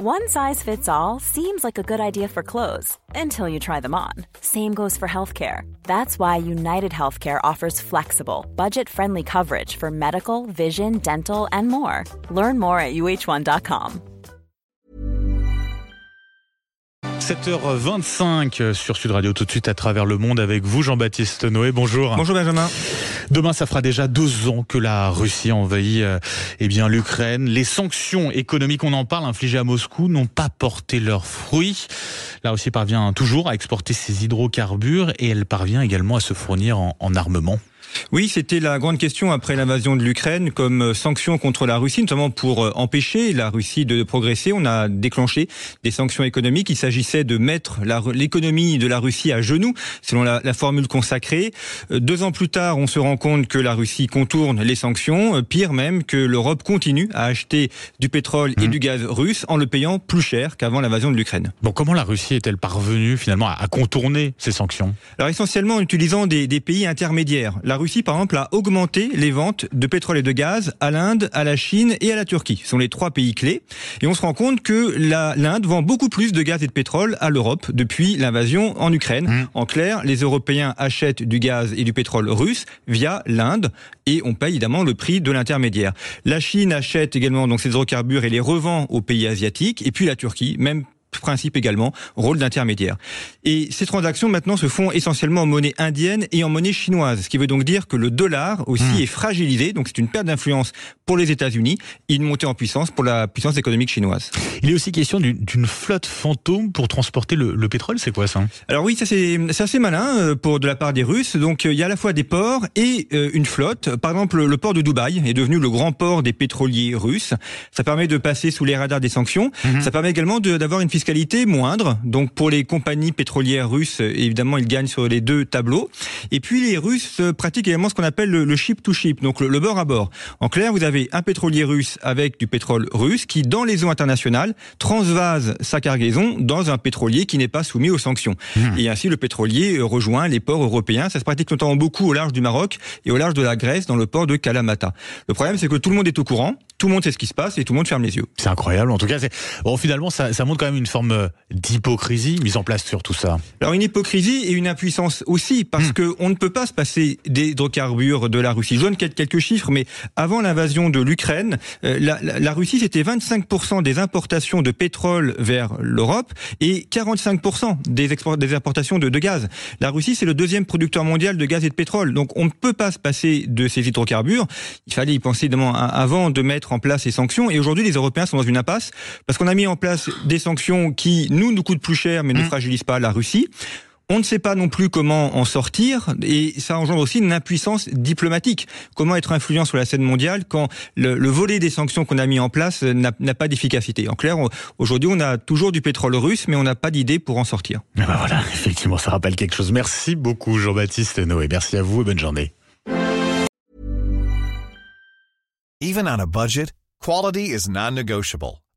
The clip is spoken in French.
One size fits all seems like a good idea for clothes until you try them on. Same goes for healthcare. That's why United Healthcare offers flexible, budget friendly coverage for medical, vision, dental, and more. Learn more at uh1.com. 7h25 sur Sud Radio, tout de suite à travers le monde avec vous, Jean-Baptiste Noé. Bonjour. Bonjour Benjamin. Demain, ça fera déjà deux ans que la Russie envahit euh, eh bien l'Ukraine. Les sanctions économiques, on en parle, infligées à Moscou, n'ont pas porté leurs fruits. La Russie parvient toujours à exporter ses hydrocarbures et elle parvient également à se fournir en, en armement. Oui, c'était la grande question après l'invasion de l'Ukraine comme euh, sanction contre la Russie, notamment pour euh, empêcher la Russie de progresser. On a déclenché des sanctions économiques. Il s'agissait de mettre l'économie de la Russie à genoux, selon la, la, formule consacrée. Euh, deux ans plus tard, on se rend compte que la Russie contourne les sanctions. Pire même, que l'Europe continue à acheter du pétrole et mmh. du gaz russe en le payant plus cher qu'avant l'invasion de l'Ukraine. Bon, comment la Russie est-elle parvenue finalement à contourner ces sanctions? Alors essentiellement en utilisant des, des pays intermédiaires. La Russie, par exemple, a augmenté les ventes de pétrole et de gaz à l'Inde, à la Chine et à la Turquie. Ce sont les trois pays clés. Et on se rend compte que l'Inde vend beaucoup plus de gaz et de pétrole à l'Europe depuis l'invasion en Ukraine. Mmh. En clair, les Européens achètent du gaz et du pétrole russe via l'Inde et on paye évidemment le prix de l'intermédiaire. La Chine achète également donc ses hydrocarbures et les revend aux pays asiatiques. Et puis la Turquie, même principe également, rôle d'intermédiaire. Et ces transactions maintenant se font essentiellement en monnaie indienne et en monnaie chinoise, ce qui veut donc dire que le dollar aussi mmh. est fragilisé, donc c'est une perte d'influence pour les États-Unis et une montée en puissance pour la puissance économique chinoise. Il est aussi question d'une flotte fantôme pour transporter le, le pétrole, c'est quoi ça? Alors oui, ça c'est assez malin euh, pour de la part des Russes. Donc euh, il y a à la fois des ports et euh, une flotte. Par exemple, le port de Dubaï est devenu le grand port des pétroliers russes. Ça permet de passer sous les radars des sanctions. Mmh. Ça permet également d'avoir une fiscalité moindre. Donc pour les compagnies pétrolières russes, évidemment, ils gagnent sur les deux tableaux. Et puis les Russes pratiquent également ce qu'on appelle le, ship to ship, donc le, le, bord à bord. En clair, vous avez un pétrolier russe avec du pétrole russe qui, dans les eaux internationales, transvase sa cargaison dans un pétrolier qui n'est pas soumis aux sanctions. Mmh. Et ainsi, le pétrolier rejoint les ports européens. Ça se pratique notamment beaucoup au large du Maroc et au large de la Grèce, dans le port de Kalamata. Le problème, c'est que tout le monde est au courant tout le monde sait ce qui se passe et tout le monde ferme les yeux. C'est incroyable. En tout cas, bon, finalement, ça, ça, montre quand même une forme d'hypocrisie mise en place sur tout ça. Alors une hypocrisie et une impuissance aussi, parce mmh. que on ne peut pas se passer des hydrocarbures de la Russie. Je donne quelques chiffres, mais avant l'invasion de l'Ukraine, euh, la, la, la, Russie c'était 25% des importations de pétrole vers l'Europe et 45% des, des importations de, de gaz. La Russie c'est le deuxième producteur mondial de gaz et de pétrole, donc on ne peut pas se passer de ces hydrocarbures. Il fallait y penser évidemment avant de mettre en place ces sanctions. Et aujourd'hui, les Européens sont dans une impasse parce qu'on a mis en place des sanctions qui, nous, nous coûtent plus cher, mais ne mmh. fragilisent pas la Russie. On ne sait pas non plus comment en sortir et ça engendre aussi une impuissance diplomatique. Comment être influent sur la scène mondiale quand le, le volet des sanctions qu'on a mis en place n'a pas d'efficacité En clair, aujourd'hui, on a toujours du pétrole russe, mais on n'a pas d'idée pour en sortir. ben voilà, effectivement, ça rappelle quelque chose. Merci beaucoup, Jean-Baptiste Noé. Merci à vous et bonne journée. Even on a budget, quality is non-negotiable.